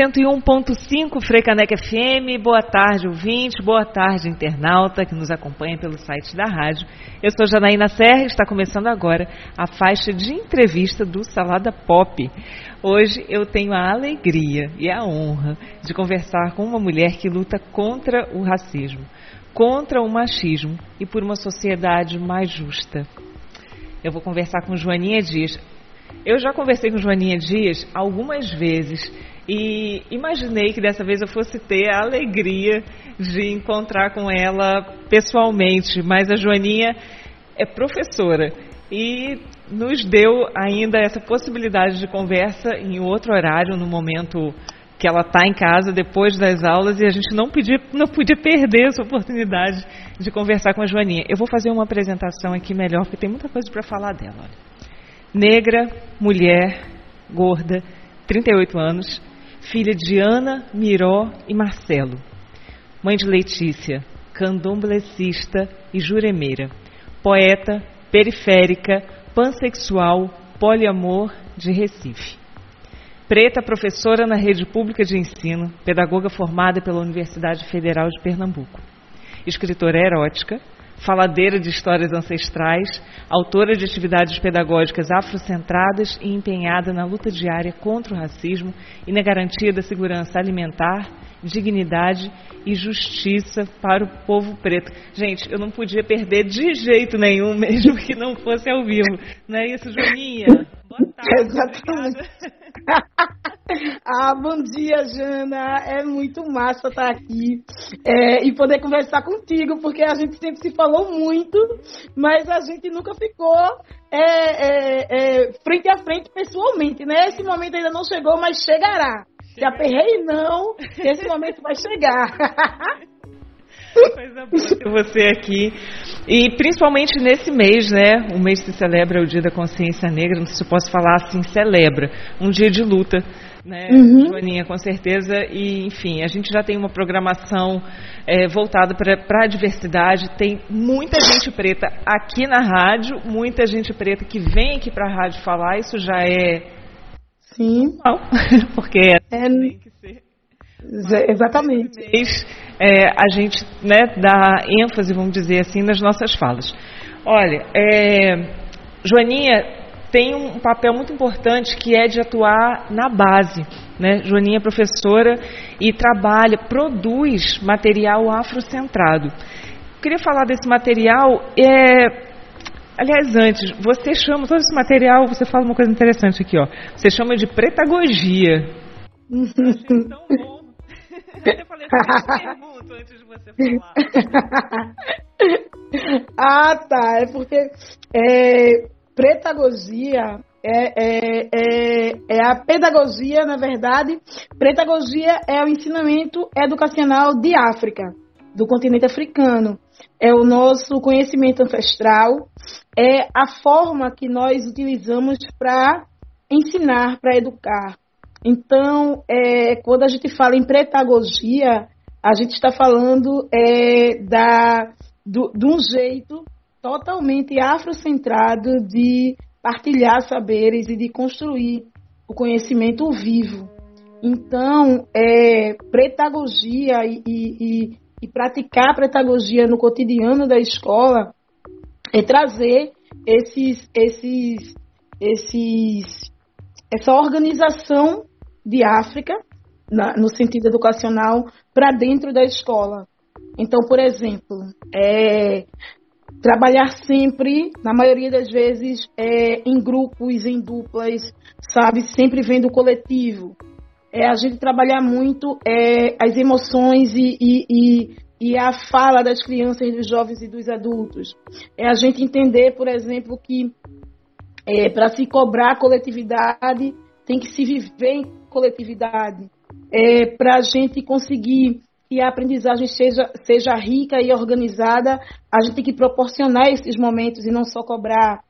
101.5 Freicanec FM, boa tarde ouvinte, boa tarde internauta que nos acompanha pelo site da rádio. Eu sou Janaína Serra e está começando agora a faixa de entrevista do Salada Pop. Hoje eu tenho a alegria e a honra de conversar com uma mulher que luta contra o racismo, contra o machismo e por uma sociedade mais justa. Eu vou conversar com Joaninha Dias. Eu já conversei com Joaninha Dias algumas vezes e imaginei que dessa vez eu fosse ter a alegria de encontrar com ela pessoalmente, mas a Joaninha é professora e nos deu ainda essa possibilidade de conversa em outro horário, no momento que ela está em casa depois das aulas e a gente não podia, não podia perder essa oportunidade de conversar com a Joaninha. Eu vou fazer uma apresentação aqui melhor, porque tem muita coisa para falar dela. Negra, mulher, gorda, 38 anos, filha de Ana, Miró e Marcelo. Mãe de Letícia, candomblessista e juremeira. Poeta, periférica, pansexual, poliamor de Recife. Preta, professora na rede pública de ensino, pedagoga formada pela Universidade Federal de Pernambuco. Escritora erótica, faladeira de histórias ancestrais, autora de atividades pedagógicas afrocentradas e empenhada na luta diária contra o racismo e na garantia da segurança alimentar, dignidade e justiça para o povo preto. Gente, eu não podia perder de jeito nenhum, mesmo que não fosse ao vivo. Não é isso, Joaninha? Boa tarde. Exatamente. ah, bom dia, Jana. É muito massa estar aqui é, e poder conversar contigo, porque a gente sempre se falou muito, mas a gente nunca ficou é, é, é frente a frente pessoalmente, né? Esse momento ainda não chegou, mas chegará. Se aperrei, não, esse momento vai chegar. Coisa boa ter você aqui. E principalmente nesse mês, né? O mês que celebra o Dia da Consciência Negra, não sei se eu posso falar assim, celebra. Um dia de luta, né, uhum. Joaninha, com certeza. E, enfim, a gente já tem uma programação é, voltada para a diversidade. Tem muita gente preta aqui na rádio, muita gente preta que vem aqui para a rádio falar. Isso já é. Sim. Não, porque é, tem que ser. Exatamente. Mês, é, a gente né, dá ênfase, vamos dizer assim, nas nossas falas. Olha, é, Joaninha tem um papel muito importante que é de atuar na base. Né? Joaninha é professora e trabalha, produz material afrocentrado. Eu queria falar desse material. É, aliás, antes, você chama todo esse material, você fala uma coisa interessante aqui, ó. Você chama de pretagogia. Eu achei tão bom eu falei, pergunto antes de você falar. ah, tá. É porque é, pretagogia é, é, é, é, a pedagogia, na verdade. Pedagogia é o ensinamento educacional de África, do continente africano. É o nosso conhecimento ancestral, é a forma que nós utilizamos para ensinar, para educar. Então, é, quando a gente fala em pedagogia, a gente está falando é, da, do, de um jeito totalmente afrocentrado de partilhar saberes e de construir o conhecimento vivo. Então, é, pedagogia e, e, e praticar pedagogia no cotidiano da escola é trazer esses, esses, esses, essa organização de África, na, no sentido educacional, para dentro da escola. Então, por exemplo, é, trabalhar sempre, na maioria das vezes, é, em grupos, em duplas, sabe? Sempre vendo o coletivo. É a gente trabalhar muito é, as emoções e, e, e, e, a fala das crianças, dos jovens e dos adultos. É a gente entender, por exemplo, que é, para se cobrar coletividade tem que se viver em coletividade. É, para a gente conseguir que a aprendizagem seja, seja rica e organizada, a gente tem que proporcionar esses momentos e não só cobrar.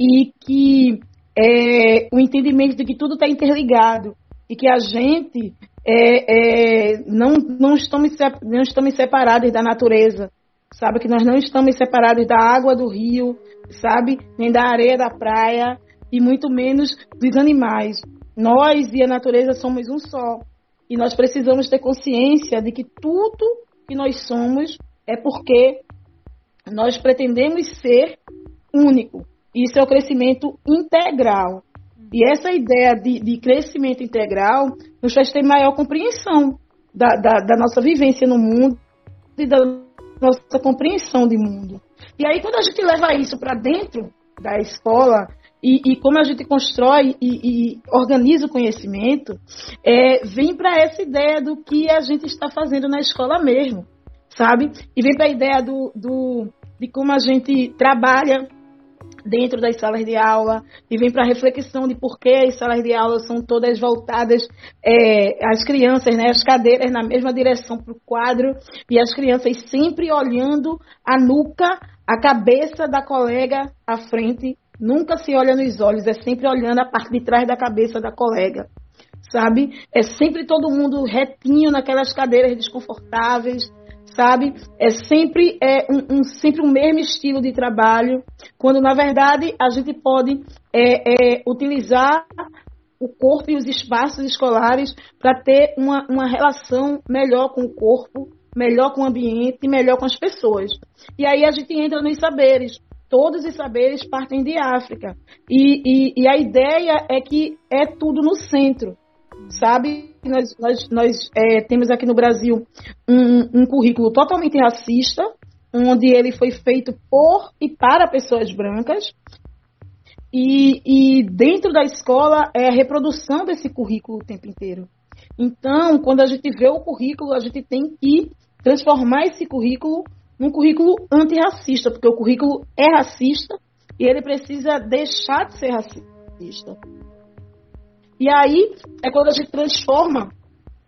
E que é, o entendimento de que tudo está interligado e que a gente é, é, não, não, estamos, não estamos separados da natureza, sabe? Que nós não estamos separados da água do rio, sabe? Nem da areia da praia e muito menos dos animais. Nós e a natureza somos um só. E nós precisamos ter consciência de que tudo que nós somos é porque nós pretendemos ser único. Isso é o crescimento integral. E essa ideia de, de crescimento integral nos faz ter maior compreensão da, da, da nossa vivência no mundo e da nossa compreensão de mundo. E aí, quando a gente leva isso para dentro da escola, e, e, como a gente constrói e, e organiza o conhecimento, é, vem para essa ideia do que a gente está fazendo na escola mesmo, sabe? E vem para a ideia do, do, de como a gente trabalha dentro das salas de aula e vem para a reflexão de por que as salas de aula são todas voltadas é, as crianças, né, as cadeiras na mesma direção para o quadro e as crianças sempre olhando a nuca, a cabeça da colega à frente, nunca se olha nos olhos, é sempre olhando a parte de trás da cabeça da colega. Sabe? É sempre todo mundo retinho naquelas cadeiras desconfortáveis, sabe? É sempre é um, um, sempre o mesmo estilo de trabalho, quando na verdade a gente pode é, é, utilizar o corpo e os espaços escolares para ter uma, uma relação melhor com o corpo, melhor com o ambiente, melhor com as pessoas. E aí a gente entra nos saberes. Todos os saberes partem de África. E, e, e a ideia é que é tudo no centro sabe? Nós, nós, nós é, temos aqui no Brasil um, um currículo totalmente racista, onde ele foi feito por e para pessoas brancas. E, e, dentro da escola é a reprodução desse currículo o tempo inteiro. Então, quando a gente vê o currículo, a gente tem que transformar esse currículo num currículo antirracista, porque o currículo é racista e ele precisa deixar de ser racista. E aí é quando a gente transforma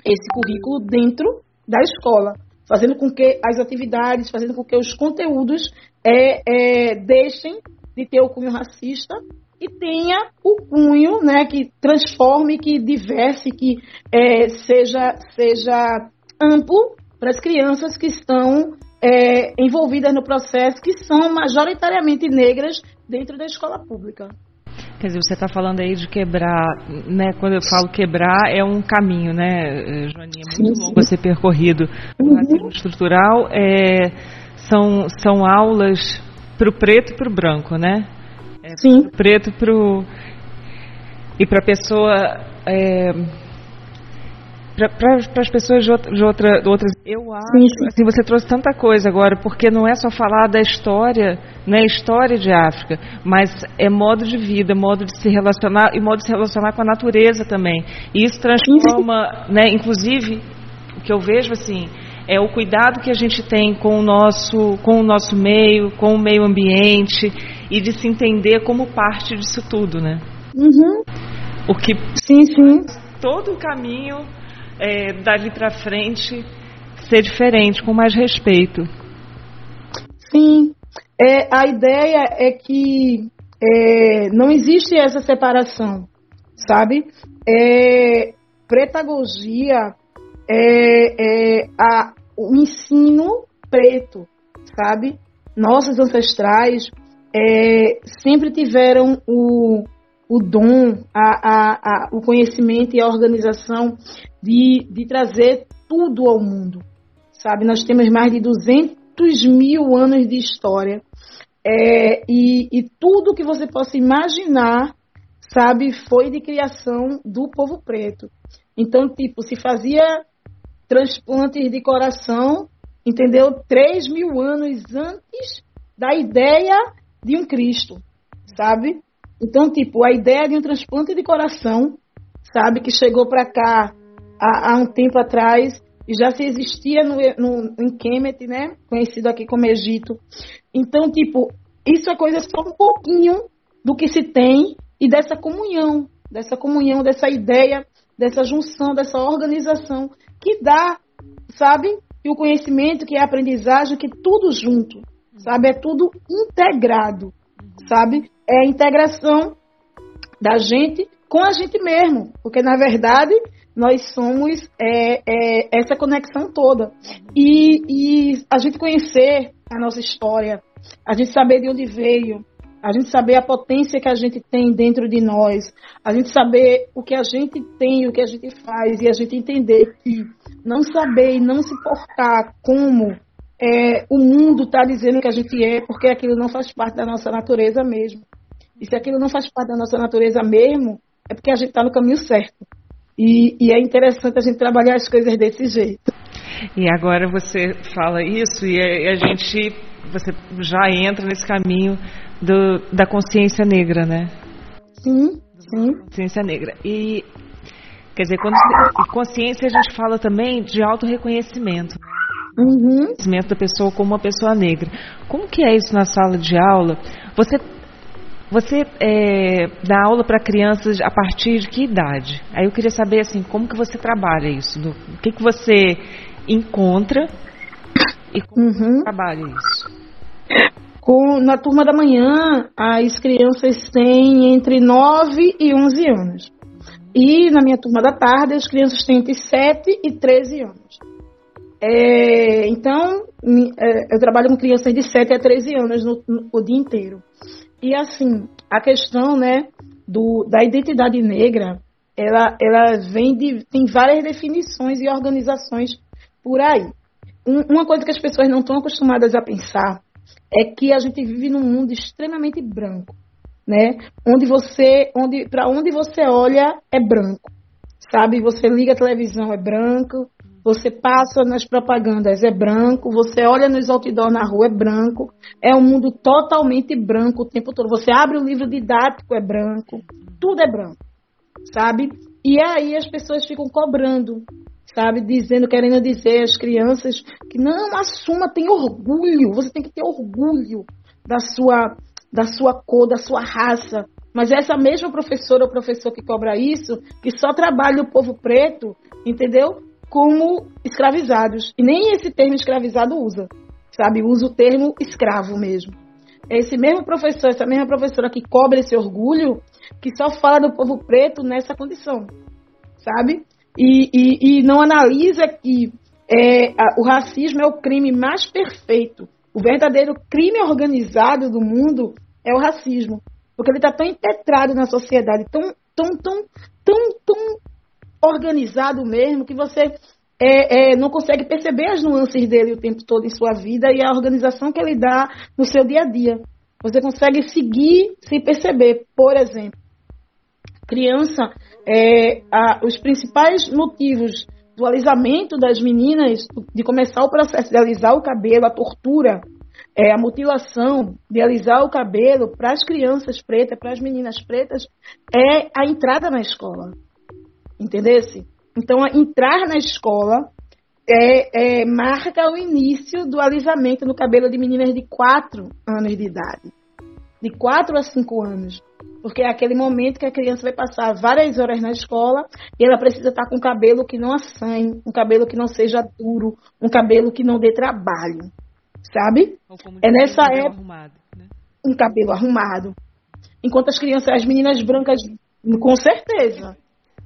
esse currículo dentro da escola, fazendo com que as atividades, fazendo com que os conteúdos é, é, deixem de ter o cunho racista e tenha o cunho né, que transforme, que diverse, que é, seja, seja amplo para as crianças que estão é, envolvidas no processo, que são majoritariamente negras dentro da escola pública. Quer dizer, você está falando aí de quebrar, né? Quando eu falo quebrar, é um caminho, né, Joaninha? É muito sim, longo a ser percorrido. O racismo estrutural é, são, são aulas para o preto e para o branco, né? É, sim. Pro preto pro, e para a pessoa. É, para as pessoas de, outra, de, outra, de outras. Eu acho sim, sim. assim, você trouxe tanta coisa agora, porque não é só falar da história, né, história de África, mas é modo de vida, modo de se relacionar e modo de se relacionar com a natureza também. E isso transforma, sim, né, inclusive, o que eu vejo assim, é o cuidado que a gente tem com o nosso, com o nosso meio, com o meio ambiente e de se entender como parte disso tudo, né? Uhum. O que sim, sim. todo o caminho é, dali para frente ser diferente, com mais respeito. Sim, é, a ideia é que é, não existe essa separação, sabe? É, pretagogia é, é a, o ensino preto, sabe? Nossos ancestrais é, sempre tiveram o, o dom, a, a, a, o conhecimento e a organização de, de trazer tudo ao mundo, sabe? Nós temos mais de 200 mil anos de história é, e, e tudo que você possa imaginar, sabe, foi de criação do povo preto. Então, tipo, se fazia transplantes de coração, entendeu? 3 mil anos antes da ideia de um Cristo, sabe? Então, tipo, a ideia de um transplante de coração, sabe, que chegou para cá há, há, um tempo atrás e já se existia no, no, em Kemet, né, conhecido aqui como Egito. Então, tipo, isso é coisa só um pouquinho do que se tem e dessa comunhão, dessa comunhão, dessa ideia, dessa junção, dessa organização que dá, sabe, que o conhecimento, que a aprendizagem, que tudo junto, sabe, é tudo integrado, sabe? é a integração da gente com a gente mesmo, porque na verdade nós somos é, é, essa conexão toda. E, e, a gente conhecer a nossa história, a gente saber de onde veio, a gente saber a potência que a gente tem dentro de nós, a gente saber o que a gente tem, o que a gente faz e a gente entender que não saber e não se portar como é, o mundo está dizendo que a gente é, porque aquilo não faz parte da nossa natureza mesmo. E se aquilo não faz parte da nossa natureza mesmo, é porque a gente está no caminho certo. E, e, é interessante a gente trabalhar as coisas desse jeito. E agora você fala isso e a, a gente, você já entra nesse caminho do, da consciência negra, né? Sim, sim. Consciência negra. E, quer dizer, quando consciência a gente fala também de autorreconhecimento. Uhum. Reconhecimento da pessoa como uma pessoa negra. Como que é isso na sala de aula? Você você é, dá aula para crianças a partir de que idade? Aí eu queria saber assim, como que você trabalha isso? Do, o que, que você encontra e como uhum. você trabalha isso? Com, na turma da manhã, as crianças têm entre 9 e 11 anos. E na minha turma da tarde, as crianças têm entre 7 e 13 anos. É, então, é, eu trabalho com crianças de 7 a 13 anos no, no, o dia inteiro. E assim, a questão, né, do, da identidade negra, ela, ela vem de, tem várias definições e organizações por aí. Um, uma coisa que as pessoas não estão acostumadas a pensar é que a gente vive num mundo extremamente branco, né? Onde você, onde, para onde você olha é branco, sabe? Você liga a televisão é branco, você passa nas propagandas, é branco. Você olha nos outdoors na rua, é branco. É um mundo totalmente branco o tempo todo. Você abre o livro didático, é branco. Tudo é branco, sabe? E aí as pessoas ficam cobrando, sabe? Dizendo, querendo dizer às crianças que não, assuma, tem orgulho. Você tem que ter orgulho da sua, da sua cor, da sua raça. Mas essa mesma professora ou professor que cobra isso, que só trabalha o povo preto, entendeu? Como escravizados. E nem esse termo escravizado usa, sabe? Usa o termo escravo mesmo. É esse mesmo professor, essa mesma professora que cobra esse orgulho, que só fala do povo preto nessa condição, sabe? E, e, e não analisa que é, o racismo é o crime mais perfeito. O verdadeiro crime organizado do mundo é o racismo. Porque ele está tão impetrado na sociedade, tão, tão, tão, tão, tão organizado mesmo, que você é, é, não consegue perceber as nuances dele o tempo todo em sua vida e a organização que ele dá no seu dia a dia. Você consegue seguir sem perceber. Por exemplo, criança, é, a, os principais motivos do alisamento das meninas, de começar o processo de alisar o cabelo, a tortura, é, a mutilação de alisar o cabelo para as crianças pretas, para as meninas pretas, é a entrada na escola entendesse? Então, entrar na escola é, é, marca o início do alisamento no cabelo de meninas de 4 anos de idade. De 4 a 5 anos. Porque é aquele momento que a criança vai passar várias horas na escola e ela precisa estar com um cabelo que não assanhe, um cabelo que não seja duro, um cabelo que não dê trabalho. Sabe? é nessa um época. Arrumado, né? Um cabelo arrumado. Enquanto as crianças, as meninas brancas, com certeza.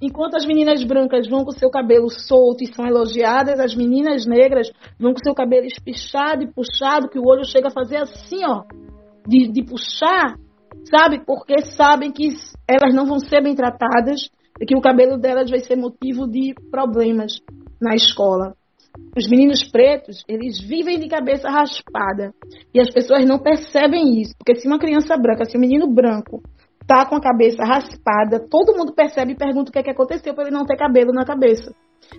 Enquanto as meninas brancas vão com seu cabelo solto e são elogiadas, as meninas negras vão com seu cabelo espichado e puxado, que o olho chega a fazer assim, ó, de, de puxar, sabe? Porque sabem que elas não vão ser bem tratadas e que o cabelo delas vai ser motivo de problemas na escola. Os meninos pretos, eles vivem de cabeça raspada. E as pessoas não percebem isso. Porque se uma criança branca, se um menino branco tá com a cabeça raspada, todo mundo percebe e pergunta o que, é que aconteceu para ele não ter cabelo na cabeça.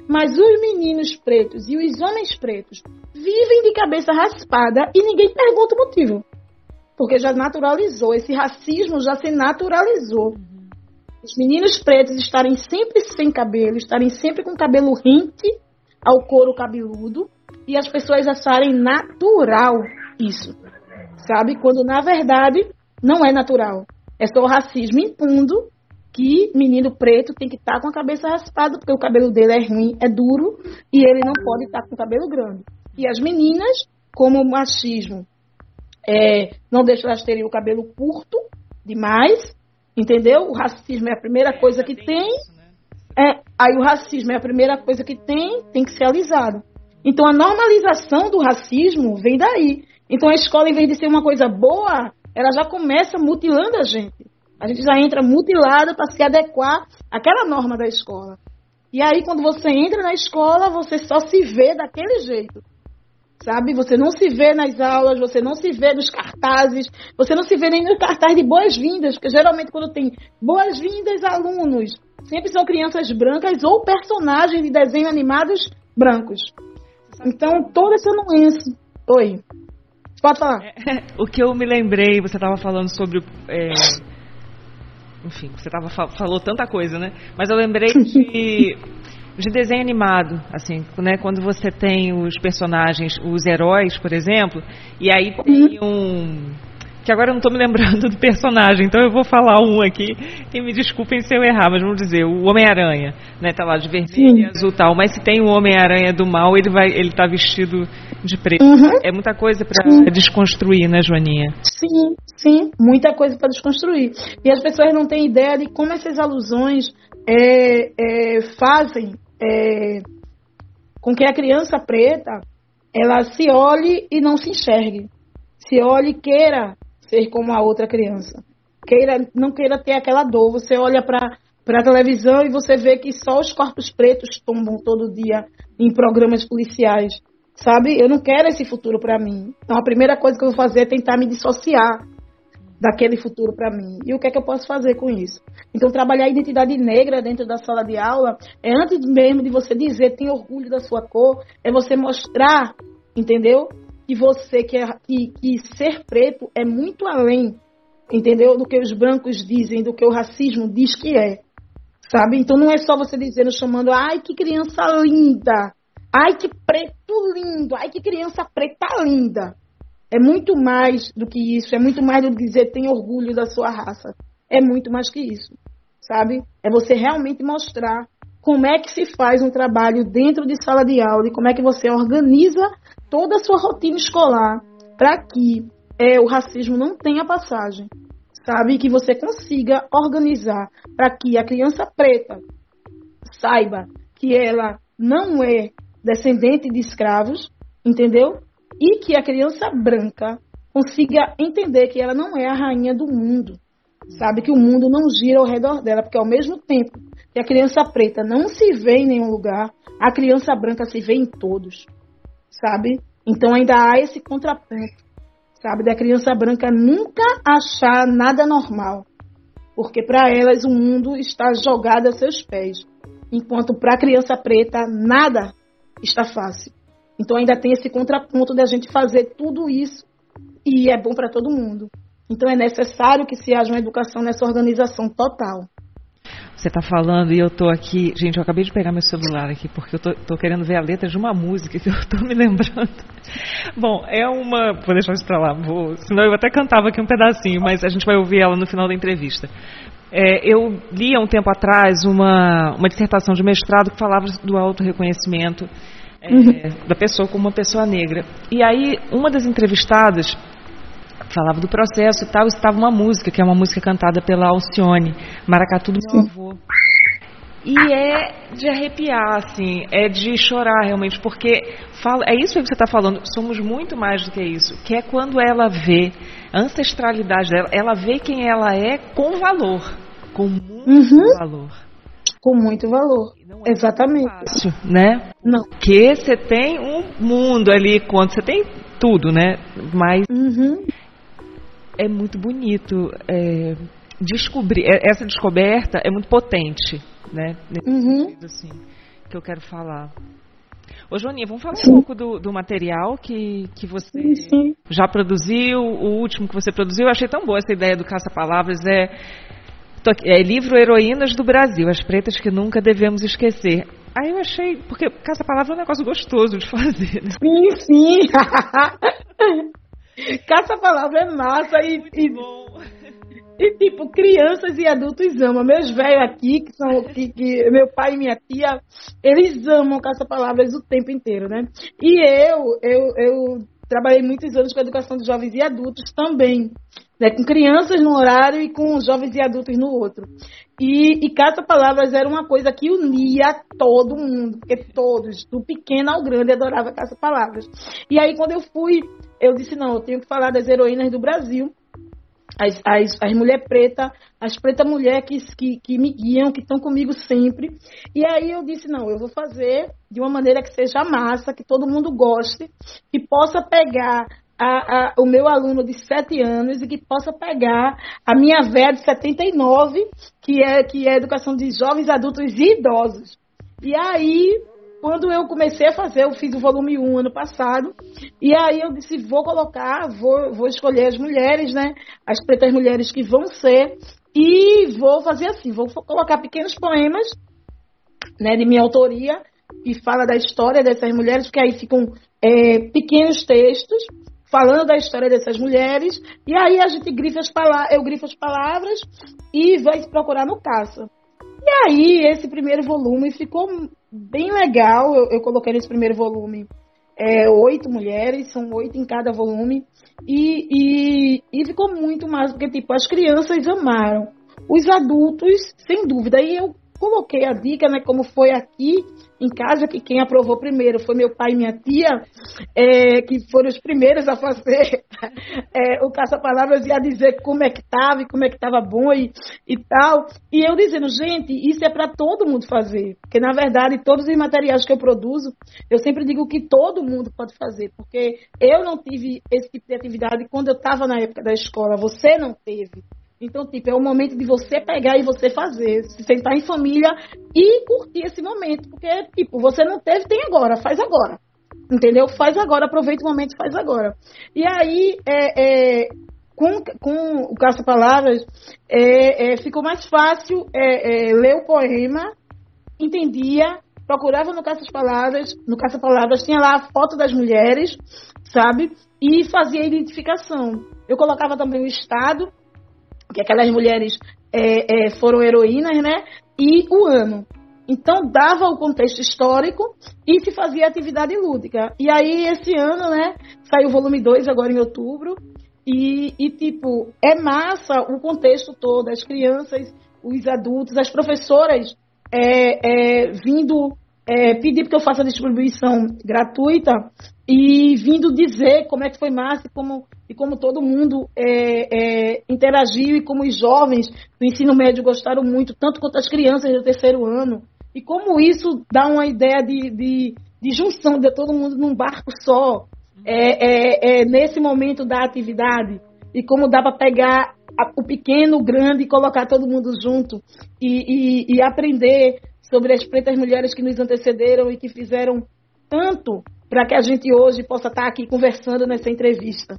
Mas os meninos pretos e os homens pretos vivem de cabeça raspada e ninguém pergunta o motivo. Porque já naturalizou, esse racismo já se naturalizou. Os meninos pretos estarem sempre sem cabelo, estarem sempre com cabelo rente ao couro cabeludo e as pessoas acharem natural isso. Sabe? Quando na verdade não é natural. É só o racismo impondo que menino preto tem que estar tá com a cabeça raspada, porque o cabelo dele é ruim, é duro, e ele não pode estar tá com o cabelo grande. E as meninas, como o machismo é, não deixa elas terem o cabelo curto demais, entendeu? O racismo é a primeira coisa que tem. Né? É, aí o racismo é a primeira coisa que tem, tem que ser alisado. Então a normalização do racismo vem daí. Então a escola, em vez de ser uma coisa boa, ela já começa mutilando a gente. A gente já entra mutilada para se adequar àquela norma da escola. E aí, quando você entra na escola, você só se vê daquele jeito. Sabe? Você não se vê nas aulas, você não se vê nos cartazes, você não se vê nem no cartaz de boas-vindas, porque geralmente quando tem boas-vindas alunos, sempre são crianças brancas ou personagens de desenho animados brancos. Então, toda essa nuance. Oi. Pode falar. É, o que eu me lembrei, você estava falando sobre. É, enfim, você tava, falou tanta coisa, né? Mas eu lembrei de, de desenho animado, assim, né? Quando você tem os personagens, os heróis, por exemplo, e aí tem um que agora eu não estou me lembrando do personagem, então eu vou falar um aqui e me desculpem se eu errar, mas vamos dizer, o Homem-Aranha, né, tá lá de vermelho e azul tal, mas se tem o Homem-Aranha do mal, ele vai, ele tá vestido de preto. Uhum. É muita coisa para desconstruir, né, Joaninha? Sim, sim, muita coisa para desconstruir. E as pessoas não têm ideia de como essas alusões é, é, fazem é, com que a criança preta ela se olhe e não se enxergue. Se olhe e queira ser como a outra criança. Queira, não queira ter aquela dor. Você olha para para a televisão e você vê que só os corpos pretos tombam todo dia em programas policiais, sabe? Eu não quero esse futuro para mim. Então a primeira coisa que eu vou fazer é tentar me dissociar daquele futuro para mim. E o que é que eu posso fazer com isso? Então trabalhar a identidade negra dentro da sala de aula é antes mesmo de você dizer tem orgulho da sua cor, é você mostrar, entendeu? Que você quer que, que ser preto é muito além, entendeu? Do que os brancos dizem, do que o racismo diz que é. Sabe? Então não é só você dizendo, chamando, ai que criança linda, ai que preto lindo, ai que criança preta linda. É muito mais do que isso, é muito mais do que dizer tem orgulho da sua raça. É muito mais que isso, sabe? É você realmente mostrar como é que se faz um trabalho dentro de sala de aula e como é que você organiza toda a sua rotina escolar para que é, o racismo não tenha passagem, sabe? Que você consiga organizar para que a criança preta saiba que ela não é descendente de escravos, entendeu? E que a criança branca consiga entender que ela não é a rainha do mundo, sabe? Que o mundo não gira ao redor dela, porque ao mesmo tempo que a criança preta não se vê em nenhum lugar, a criança branca se vê em todos sabe? Então ainda há esse contraponto, sabe? Da criança branca nunca achar nada normal, porque para elas o mundo está jogado a seus pés, enquanto para a criança preta nada está fácil. Então ainda tem esse contraponto da gente fazer tudo isso e é bom para todo mundo. Então é necessário que se haja uma educação nessa organização total. Você está falando e eu estou aqui. Gente, eu acabei de pegar meu celular aqui porque eu estou querendo ver a letra de uma música que eu estou me lembrando. Bom, é uma. Vou deixar isso para lá, vou, senão eu até cantava aqui um pedacinho, mas a gente vai ouvir ela no final da entrevista. É, eu li há um tempo atrás uma, uma dissertação de mestrado que falava do auto-reconhecimento é, uhum. da pessoa como uma pessoa negra. E aí, uma das entrevistadas falava do processo e tal, estava uma música, que é uma música cantada pela Alcione, Maracatu do meu avô. E é de arrepiar, assim, é de chorar realmente, porque fala, é isso que você está falando, somos muito mais do que isso, que é quando ela vê a ancestralidade dela, ela vê quem ela é com valor, com muito uhum. valor. Com muito valor. É Exatamente. Fácil, né? Não. Porque você tem um mundo ali, quando você tem tudo, né? Mas uhum é muito bonito é, descobrir. É, essa descoberta é muito potente, né? Nesse uhum. sentido, assim, que eu quero falar. Ô, Joaninha, vamos falar sim. um pouco do, do, material que, que você sim, sim. já produziu, o último que você produziu. Eu achei tão boa essa ideia do Caça-Palavras. É, é livro Heroínas do Brasil, as pretas que nunca devemos esquecer. Aí eu achei, porque Caça-Palavra é um negócio gostoso de fazer. Né? Sim, sim. Caça-palavra é massa e, e, e, tipo, crianças e adultos amam. Meus velhos aqui, que são que, que, meu pai e minha tia, eles amam caça-palavras o tempo inteiro, né? E eu, eu, eu trabalhei muitos anos com a educação de jovens e adultos também. Né, com crianças no horário e com jovens e adultos no outro. E, e caça-palavras era uma coisa que unia todo mundo, porque todos, do pequeno ao grande, adoravam caça-palavras. E aí, quando eu fui eu disse, não, eu tenho que falar das heroínas do Brasil. as, as, as mulheres pretas, as pretas mulheres que, que, que me guiam, que estão comigo sempre. E aí eu disse, não, eu vou fazer de uma maneira que seja massa, que todo mundo goste, que possa pegar a, a, o meu aluno de 7 anos e que possa pegar a minha velha de 79, que é, que é educação de jovens, adultos e idosos. E aí quando eu comecei a fazer, eu fiz o volume 1 ano passado, e aí eu disse, vou colocar, vou, vou escolher as mulheres, né? As pretas mulheres que vão ser, e vou fazer assim, vou colocar pequenos poemas, né, de minha autoria, que fala da história dessas mulheres, porque aí ficam é, pequenos textos, falando da história dessas mulheres, e aí a gente grifa as palavras, eu grifo as palavras e vai procurar no caça. E aí, esse primeiro volume ficou bem legal. Eu, eu coloquei nesse primeiro volume é, oito mulheres, são oito em cada volume. E, e, e ficou muito mais, porque tipo, as crianças amaram. Os adultos, sem dúvida. E eu coloquei a dica, né, como foi aqui em casa, que quem aprovou primeiro foi meu pai e minha tia, é, que foram os primeiros a fazer é, o caça-palavras e a dizer como é que estava e como é que estava bom e, e tal. E eu dizendo, gente, isso é para todo mundo fazer. Porque, na verdade, todos os materiais que eu produzo, eu sempre digo que todo mundo pode fazer. Porque eu não tive esse tipo de atividade quando eu estava na época da escola, você não teve. Então, tipo, é o momento de você pegar e você fazer, se sentar em família e curtir esse momento. Porque, tipo, você não teve, tem agora, faz agora. Entendeu? Faz agora, aproveita o momento faz agora. E aí, é, é, com, com o Caça-Palavras, é, é, ficou mais fácil é, é, ler o poema, entendia, procurava no Caça-Palavras, no Caça-Palavras tinha lá a foto das mulheres, sabe? E fazia a identificação. Eu colocava também o estado, que aquelas mulheres é, é, foram heroínas, né? E o ano. Então dava o contexto histórico e se fazia atividade lúdica. E aí esse ano, né, saiu o volume 2 agora em outubro. E, e, tipo, é massa o contexto todo, as crianças, os adultos, as professoras é, é, vindo é, pedir que eu faça a distribuição gratuita e vindo dizer como é que foi massa e como, e como todo mundo é, é, interagiu e como os jovens do ensino médio gostaram muito, tanto quanto as crianças do terceiro ano. E como isso dá uma ideia de, de, de junção de todo mundo num barco só, é, é, é nesse momento da atividade. E como dá para pegar o pequeno, o grande e colocar todo mundo junto e, e, e aprender sobre as pretas mulheres que nos antecederam e que fizeram tanto para que a gente hoje possa estar aqui conversando nessa entrevista.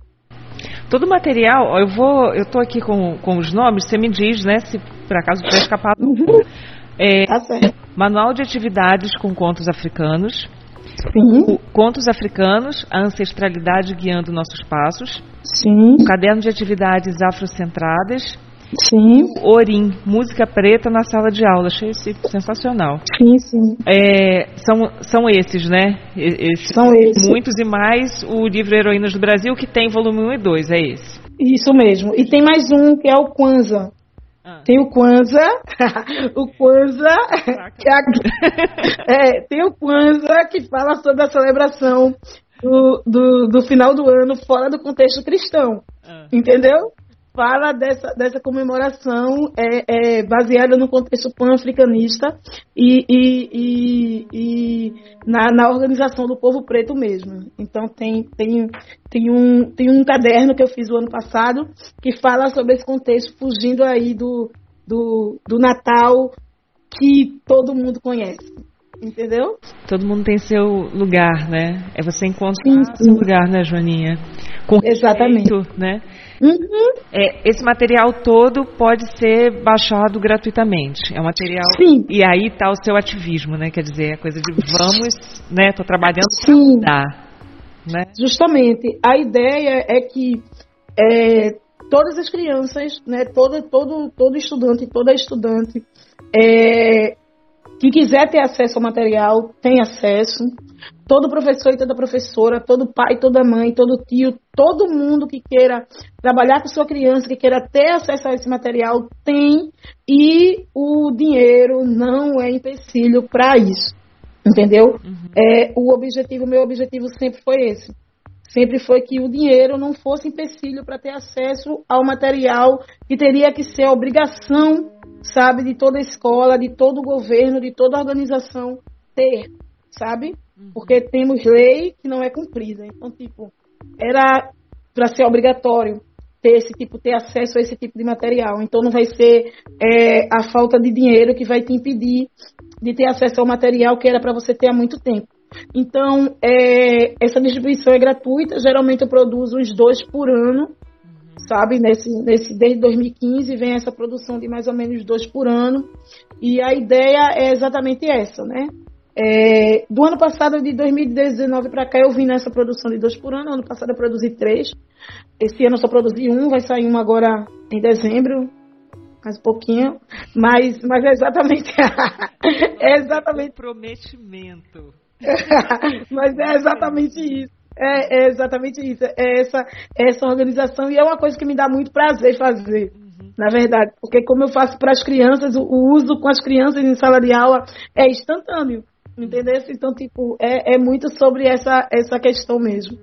Todo o material, eu vou, eu estou aqui com, com os nomes, você me diz, né, se por acaso tiver escapado. Uhum. É, tá certo. Manual de atividades com contos africanos. Sim. Contos africanos, a ancestralidade guiando nossos passos. Sim. Um caderno de atividades afrocentradas Sim. Orim, música preta na sala de aula. Achei isso sensacional. Sim, sim. É, são, são esses, né? Esses, são esses. Muitos e mais o livro Heroínas do Brasil, que tem volume 1 e 2, é esse. Isso mesmo. E tem mais um, que é o Kwanzaa. Ah. Tem o Kwanzaa, o Kwanzaa, é, é, tem o Kwanzaa que fala sobre a celebração do, do, do final do ano fora do contexto cristão. Ah. Entendeu? Fala dessa, dessa comemoração é, é baseada no contexto pan-africanista e, e, e, e na, na, organização do povo preto mesmo. Então tem, tem, tem, um, tem um caderno que eu fiz o ano passado que fala sobre esse contexto, fugindo aí do, do, do Natal que todo mundo conhece. Entendeu? Todo mundo tem seu lugar, né? É você encontrar sim, sim. seu lugar, né, Joaninha? Com Exatamente. Respeito, né? Uhum. É, esse material todo pode ser baixado gratuitamente. É um material. Sim. E aí está o seu ativismo, né? Quer dizer, a coisa de vamos, né? Estou trabalhando para mudar. Né? Justamente. A ideia é que é, todas as crianças, né? Todo, todo, todo estudante, toda estudante é, que quiser ter acesso ao material, tem acesso todo professor e toda professora, todo pai, toda mãe, todo tio, todo mundo que queira trabalhar com sua criança, que queira ter acesso a esse material, tem e o dinheiro não é empecilho para isso. Entendeu? Uhum. É, o objetivo, meu objetivo sempre foi esse. sempre foi que o dinheiro não fosse empecilho para ter acesso ao material que teria que ser obrigação, sabe, de toda escola, de todo governo, de toda organização ter, sabe? Uhum. Porque temos lei que não é cumprida. Então, tipo, era para ser obrigatório ter esse tipo, ter acesso a esse tipo de material. Então não vai ser é, a falta de dinheiro que vai te impedir de ter acesso ao material que era para você ter há muito tempo. Então, é, essa distribuição é gratuita. Geralmente eu produzo uns dois por ano. Sabe? Nesse, nesse, desde 2015 vem essa produção de mais ou menos dois por ano. E a ideia é exatamente essa, né? É, do ano passado, de 2019 para cá, eu vim nessa produção de dois por ano. Ano passado eu produzi três. Esse ano eu só produzi um, vai sair um agora em dezembro, mais um pouquinho. Mas, mas é exatamente. é exatamente. Prometimento. Mas é exatamente isso. É, é, exatamente isso. É essa, é essa organização e é uma coisa que me dá muito prazer fazer. Uhum. Na verdade, porque como eu faço para as crianças, o, o, uso com as crianças em sala de aula é instantâneo. Entendeu? Então, tipo, é, é muito sobre essa, essa questão mesmo.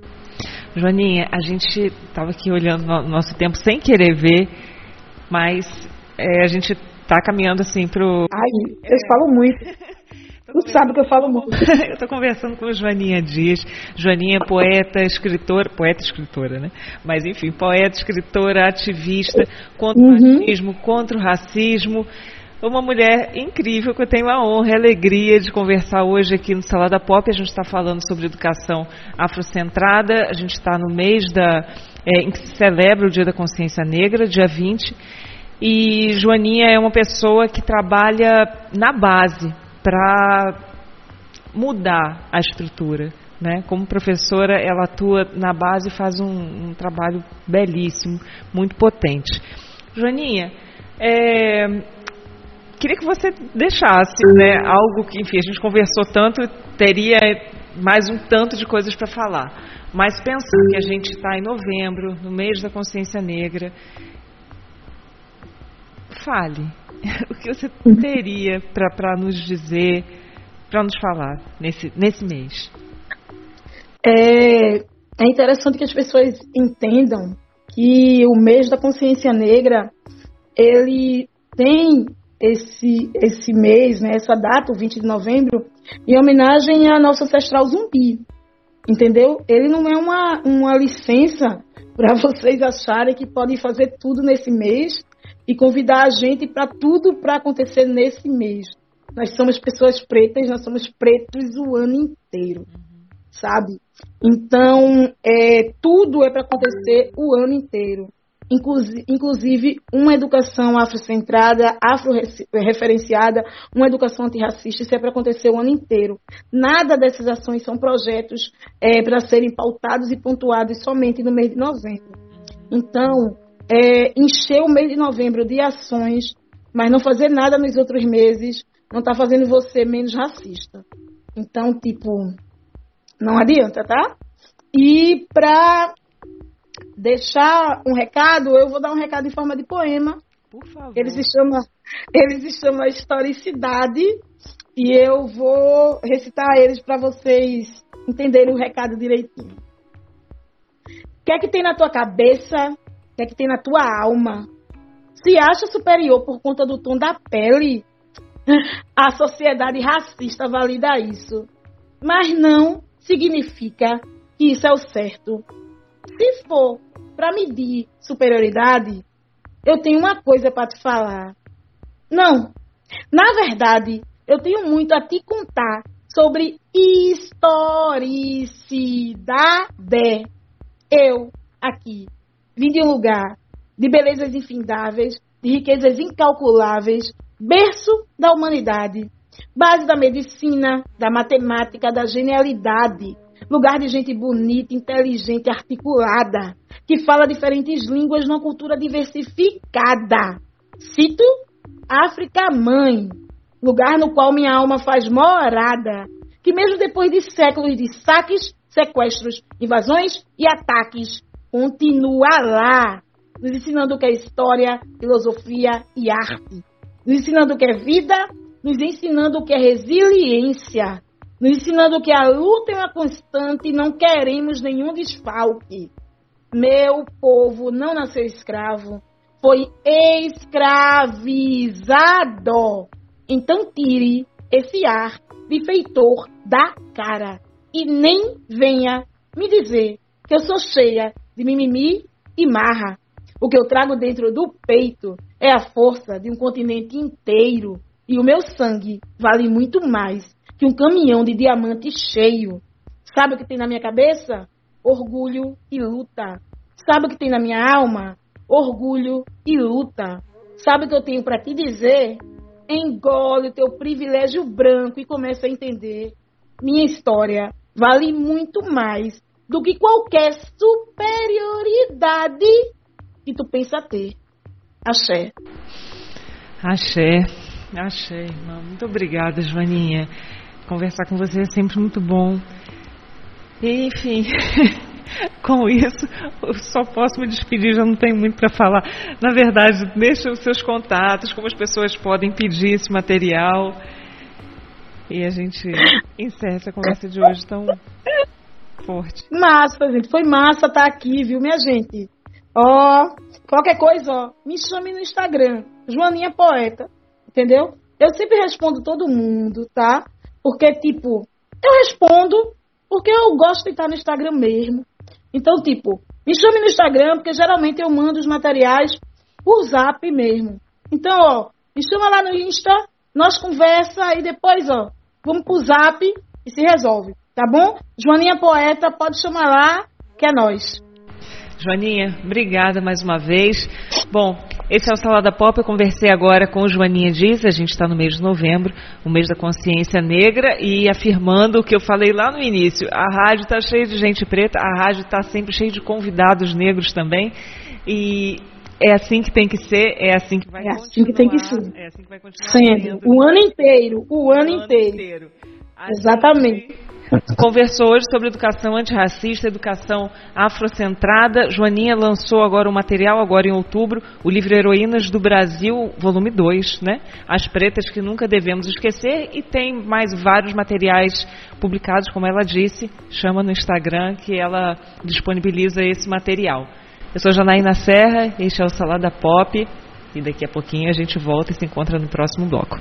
Joaninha, a gente estava aqui olhando no nosso tempo sem querer ver, mas é, a gente está caminhando assim pro. Ai, eu falo muito. Tu sabe que eu falo muito. eu estou conversando com Joaninha Dias. Joaninha é poeta, escritora, poeta escritora, né? Mas enfim, poeta, escritora, ativista contra uhum. o machismo, contra o racismo. Uma mulher incrível que eu tenho a honra e a alegria de conversar hoje aqui no Salada Pop. A gente está falando sobre educação afrocentrada. A gente está no mês da, é, em que se celebra o Dia da Consciência Negra, dia 20. E Joaninha é uma pessoa que trabalha na base, para mudar a estrutura. Né? Como professora, ela atua na base e faz um, um trabalho belíssimo, muito potente. Joaninha, é, queria que você deixasse né, algo que, enfim, a gente conversou tanto, teria mais um tanto de coisas para falar. Mas pensando que a gente está em novembro, no mês da consciência negra, fale. o que você teria para nos dizer, para nos falar nesse, nesse mês? É, é interessante que as pessoas entendam que o mês da consciência negra ele tem esse, esse mês, né, essa data, o 20 de novembro, em homenagem à nossa ancestral zumbi. Entendeu? Ele não é uma, uma licença para vocês acharem que podem fazer tudo nesse mês e convidar a gente para tudo para acontecer nesse mês. Nós somos pessoas pretas, nós somos pretos o ano inteiro, sabe? Então, é, tudo é para acontecer o ano inteiro. Inclusive, inclusive uma educação afrocentrada, afro-referenciada, uma educação antirracista, isso é para acontecer o ano inteiro. Nada dessas ações são projetos é, para serem pautados e pontuados somente no mês de novembro. Então, é, encher o mês de novembro de ações, mas não fazer nada nos outros meses, não está fazendo você menos racista. Então, tipo, não adianta, tá? E para deixar um recado, eu vou dar um recado em forma de poema. Por favor. Ele se chama, ele se chama Historicidade e eu vou recitar eles para vocês entenderem o recado direitinho. O que é que tem na tua cabeça que é que tem na tua alma. Se acha superior por conta do tom da pele, a sociedade racista valida isso. Mas não significa que isso é o certo. Se for para medir superioridade, eu tenho uma coisa para te falar. Não, na verdade, eu tenho muito a te contar sobre historicidade. Eu, aqui, Vim de um lugar de belezas infindáveis, de riquezas incalculáveis, berço da humanidade, base da medicina, da matemática, da genialidade, lugar de gente bonita, inteligente, articulada, que fala diferentes línguas numa cultura diversificada. Cito África Mãe, lugar no qual minha alma faz morada, que mesmo depois de séculos de saques, sequestros, invasões e ataques, continua lá, nos ensinando o que é história, filosofia e arte, nos ensinando o que é vida, nos ensinando o que é resiliência. nos ensinando que a luta é uma constante e não queremos nenhum desfalque. Meu povo não nasceu escravo, foi escravizado. Então tire esse ar de feitor da cara e nem venha me dizer que eu sou cheia de mimimi e marra. O que eu trago dentro do peito é a força de um continente inteiro e o meu sangue vale muito mais que um caminhão de diamante cheio. Sabe o que tem na minha cabeça? Orgulho e luta. Sabe o que tem na minha alma? Orgulho e luta. Sabe o que eu tenho para te dizer? Engole o teu privilégio branco e comece a entender. Minha história vale muito mais do que qualquer superioridade que tu pensa ter. Axé. Axé. Axé, irmã. Muito obrigada, Joaninha. Conversar com você é sempre muito bom. Enfim, com isso, eu só posso me despedir, já não tenho muito para falar. Na verdade, deixa os seus contatos, como as pessoas podem pedir esse material. E a gente encerra essa conversa de hoje tão forte. Massa, gente. Foi massa estar aqui, viu, minha gente? Ó, qualquer coisa, ó, me chame no Instagram, Joaninha Poeta, entendeu? Eu sempre respondo todo mundo, tá? Porque, tipo, eu respondo porque eu gosto de estar no Instagram mesmo. Então, tipo, me chame no Instagram, porque geralmente eu mando os materiais por zap mesmo. Então, ó, me chama lá no Insta, nós conversa e depois, ó, vamos pro zap e se resolve, tá bom? Joaninha Poeta, pode chamar lá, que é nós. Joaninha, obrigada mais uma vez. Bom, esse é o Salada Pop. Eu conversei agora com o Joaninha Diz. A gente está no mês de novembro, o mês da consciência negra, e afirmando o que eu falei lá no início: a rádio está cheia de gente preta, a rádio está sempre cheia de convidados negros também. E é assim que tem que ser, é assim que vai é continuar. Assim que tem que ser. É assim que vai continuar. Sendo. O ano inteiro, o, o ano, ano inteiro. inteiro. Exatamente conversou hoje sobre educação antirracista, educação afrocentrada. Joaninha lançou agora um material, agora em outubro, o livro Heroínas do Brasil, volume 2, né? As pretas que nunca devemos esquecer, e tem mais vários materiais publicados, como ela disse, chama no Instagram que ela disponibiliza esse material. Eu sou Janaína Serra, este é o Salada Pop, e daqui a pouquinho a gente volta e se encontra no próximo bloco.